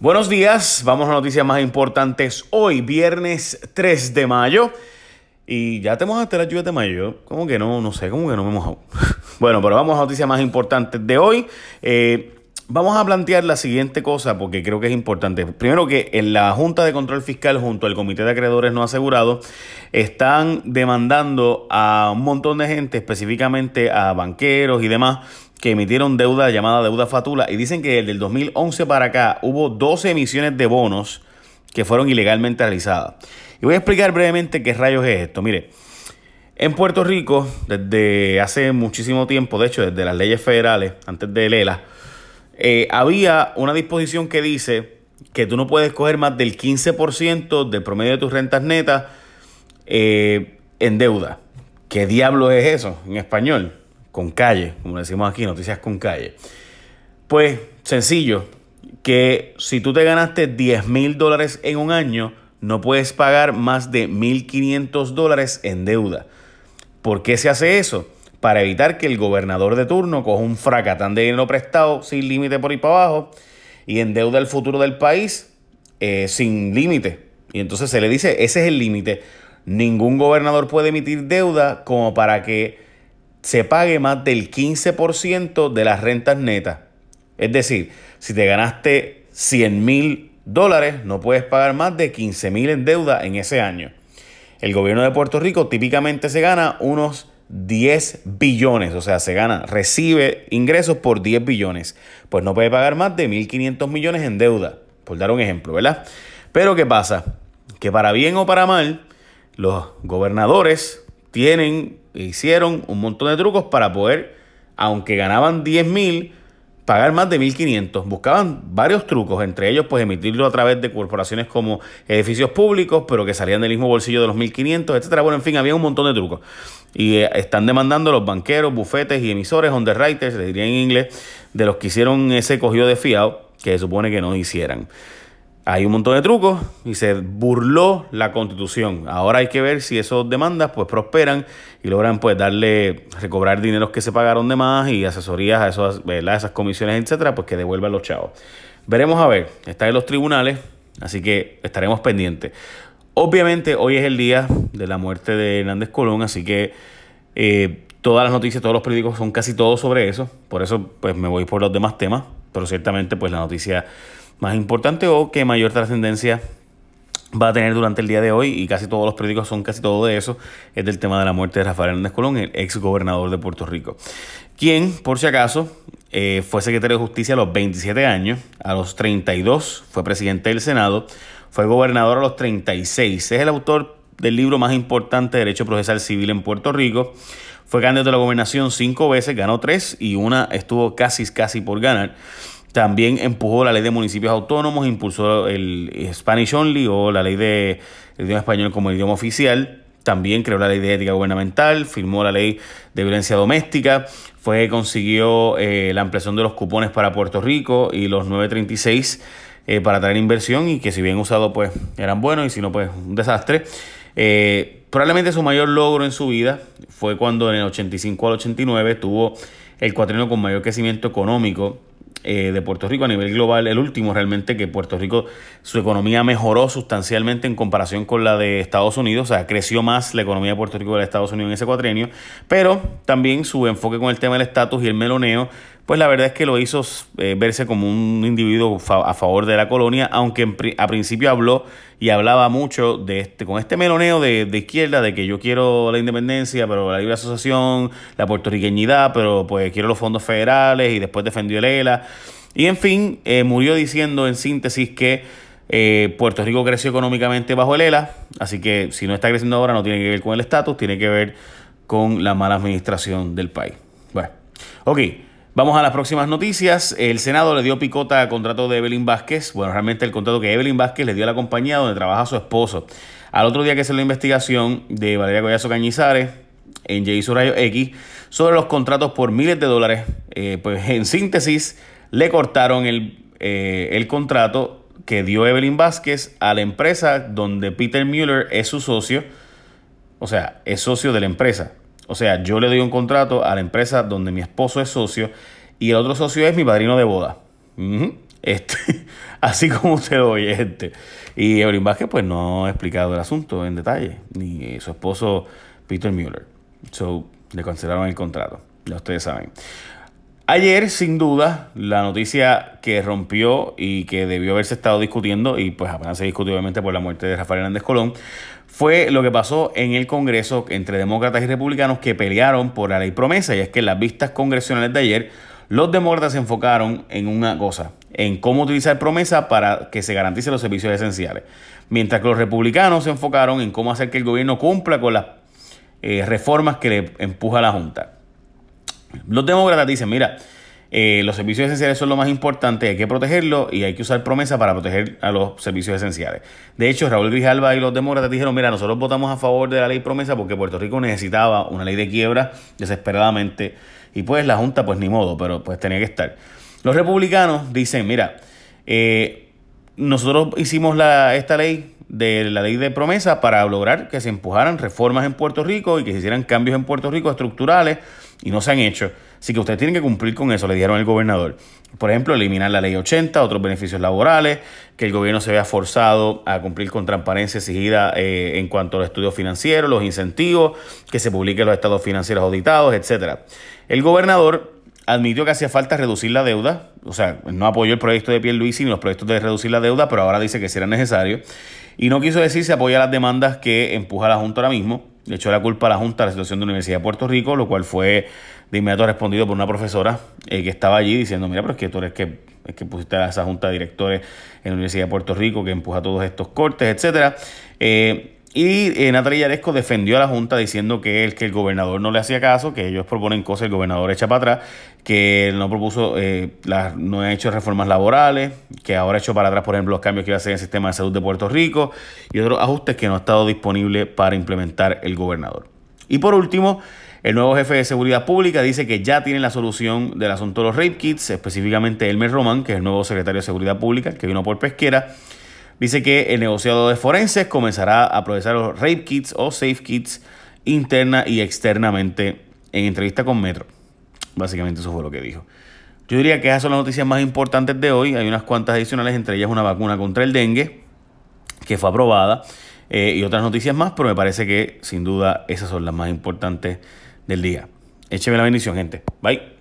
Buenos días, vamos a noticias más importantes hoy, viernes 3 de mayo. Y ya te mojaste la lluvia de mayo. ¿Cómo que no? No sé, ¿cómo que no me he bueno, pero vamos a noticias más importantes de hoy. Eh, vamos a plantear la siguiente cosa porque creo que es importante. Primero que en la Junta de Control Fiscal junto al Comité de Acreedores No Asegurados están demandando a un montón de gente, específicamente a banqueros y demás, que emitieron deuda llamada deuda fatula y dicen que desde el 2011 para acá hubo 12 emisiones de bonos que fueron ilegalmente realizadas. Y voy a explicar brevemente qué rayos es esto. Mire, en Puerto Rico, desde hace muchísimo tiempo, de hecho desde las leyes federales, antes de Lela, eh, había una disposición que dice que tú no puedes coger más del 15% del promedio de tus rentas netas eh, en deuda. ¿Qué diablo es eso en español? Con calle, como decimos aquí, noticias con calle. Pues sencillo, que si tú te ganaste 10 mil dólares en un año, no puedes pagar más de 1.500 dólares en deuda. ¿Por qué se hace eso? Para evitar que el gobernador de turno coja un fracatán de dinero prestado sin límite por ahí para abajo y endeuda el futuro del país eh, sin límite. Y entonces se le dice, ese es el límite. Ningún gobernador puede emitir deuda como para que se pague más del 15% de las rentas netas. Es decir, si te ganaste 100 mil dólares, no puedes pagar más de 15 mil en deuda en ese año. El gobierno de Puerto Rico típicamente se gana unos 10 billones, o sea, se gana, recibe ingresos por 10 billones. Pues no puede pagar más de 1.500 millones en deuda, por dar un ejemplo, ¿verdad? Pero ¿qué pasa? Que para bien o para mal, los gobernadores tienen hicieron un montón de trucos para poder, aunque ganaban 10 mil, pagar más de 1.500. Buscaban varios trucos, entre ellos pues emitirlo a través de corporaciones como edificios públicos, pero que salían del mismo bolsillo de los 1.500, etcétera. Bueno, en fin, había un montón de trucos. Y eh, están demandando los banqueros, bufetes y emisores, underwriters, le diría en inglés, de los que hicieron ese cogido de fiado que se supone que no hicieran. Hay un montón de trucos y se burló la constitución. Ahora hay que ver si esas demandas pues prosperan y logran pues darle, recobrar dineros que se pagaron de más y asesorías a esas comisiones, etcétera, pues que devuelvan los chavos. Veremos a ver, está en los tribunales, así que estaremos pendientes. Obviamente hoy es el día de la muerte de Hernández Colón, así que eh, todas las noticias, todos los periódicos son casi todos sobre eso, por eso pues me voy por los demás temas, pero ciertamente pues la noticia más importante o que mayor trascendencia va a tener durante el día de hoy, y casi todos los periódicos son casi todo de eso, es del tema de la muerte de Rafael Hernández Colón, el ex gobernador de Puerto Rico, quien, por si acaso, eh, fue secretario de Justicia a los 27 años, a los 32 fue presidente del Senado, fue gobernador a los 36, es el autor del libro más importante de Derecho Procesal Civil en Puerto Rico, fue candidato a la gobernación cinco veces, ganó tres y una estuvo casi, casi por ganar. También empujó la ley de municipios autónomos, impulsó el Spanish Only o la ley de idioma español como idioma oficial. También creó la ley de ética gubernamental, firmó la ley de violencia doméstica, fue consiguió eh, la ampliación de los cupones para Puerto Rico y los 936 eh, para traer inversión y que si bien usado pues eran buenos y si no pues un desastre. Eh, probablemente su mayor logro en su vida fue cuando en el 85 al 89 tuvo el cuatrienio con mayor crecimiento económico eh, de Puerto Rico a nivel global, el último realmente que Puerto Rico, su economía mejoró sustancialmente en comparación con la de Estados Unidos, o sea, creció más la economía de Puerto Rico que la de Estados Unidos en ese cuatrienio, pero también su enfoque con el tema del estatus y el meloneo pues la verdad es que lo hizo eh, verse como un individuo a favor de la colonia, aunque a principio habló y hablaba mucho de este, con este meloneo de, izquierda, de que yo quiero la independencia, pero la libre asociación, la puertorriqueñidad, pero pues quiero los fondos federales y después defendió el ELA. Y en fin, eh, murió diciendo en síntesis que eh, Puerto Rico creció económicamente bajo el ELA, así que si no está creciendo ahora no tiene que ver con el estatus, tiene que ver con la mala administración del país. Bueno, ok. Vamos a las próximas noticias. El Senado le dio picota al contrato de Evelyn Vázquez. Bueno, realmente el contrato que Evelyn Vázquez le dio a la compañía donde trabaja su esposo. Al otro día que se la investigación de Valeria Collazo Cañizares en J. Rayo X sobre los contratos por miles de dólares, eh, pues en síntesis le cortaron el, eh, el contrato que dio Evelyn Vázquez a la empresa donde Peter Mueller es su socio. O sea, es socio de la empresa. O sea, yo le doy un contrato a la empresa donde mi esposo es socio y el otro socio es mi padrino de boda. Este, así como usted lo oye, gente. Y Evelyn Vázquez, pues no ha explicado el asunto en detalle, ni su esposo Peter Mueller. So, le cancelaron el contrato, ya ustedes saben. Ayer, sin duda, la noticia que rompió y que debió haberse estado discutiendo, y pues apenas se discutió obviamente por la muerte de Rafael Hernández Colón, fue lo que pasó en el Congreso entre demócratas y republicanos que pelearon por la ley promesa. Y es que en las vistas congresionales de ayer, los demócratas se enfocaron en una cosa, en cómo utilizar promesa para que se garanticen los servicios esenciales. Mientras que los republicanos se enfocaron en cómo hacer que el gobierno cumpla con las eh, reformas que le empuja la Junta. Los demócratas dicen, mira, eh, los servicios esenciales son lo más importante, hay que protegerlo y hay que usar promesa para proteger a los servicios esenciales. De hecho, Raúl Grijalva y los demócratas dijeron, mira, nosotros votamos a favor de la ley promesa porque Puerto Rico necesitaba una ley de quiebra desesperadamente y pues la Junta pues ni modo, pero pues tenía que estar. Los republicanos dicen, mira, eh, nosotros hicimos la, esta ley de la ley de promesa para lograr que se empujaran reformas en Puerto Rico y que se hicieran cambios en Puerto Rico estructurales y no se han hecho. Así que ustedes tienen que cumplir con eso, le dijeron al gobernador. Por ejemplo, eliminar la ley 80, otros beneficios laborales, que el gobierno se vea forzado a cumplir con transparencia exigida eh, en cuanto a los estudios financieros, los incentivos, que se publiquen los estados financieros auditados, etcétera. El gobernador admitió que hacía falta reducir la deuda, o sea, no apoyó el proyecto de Pierluisi ni los proyectos de reducir la deuda, pero ahora dice que será necesario. Y no quiso decir si apoya las demandas que empuja la Junta ahora mismo. Le echó la culpa a la Junta de la situación de la Universidad de Puerto Rico, lo cual fue de inmediato respondido por una profesora eh, que estaba allí diciendo, mira, pero es que tú eres que, es que pusiste a esa Junta de Directores en la Universidad de Puerto Rico que empuja todos estos cortes, etcétera. Eh, y eh, Natalia defendió a la Junta diciendo que el, que el gobernador no le hacía caso, que ellos proponen cosas, el gobernador echa para atrás, que no propuso, eh, no ha hecho reformas laborales, que ahora ha hecho para atrás, por ejemplo, los cambios que iba a hacer en el sistema de salud de Puerto Rico y otros ajustes que no ha estado disponible para implementar el gobernador. Y por último, el nuevo jefe de seguridad pública dice que ya tiene la solución del asunto de los rape kits, específicamente Elmer Roman, que es el nuevo secretario de seguridad pública, que vino por pesquera Dice que el negociado de forenses comenzará a procesar los rape kits o safe kits interna y externamente en entrevista con Metro. Básicamente eso fue lo que dijo. Yo diría que esas son las noticias más importantes de hoy. Hay unas cuantas adicionales, entre ellas una vacuna contra el dengue, que fue aprobada, eh, y otras noticias más, pero me parece que sin duda esas son las más importantes del día. Écheme la bendición, gente. Bye.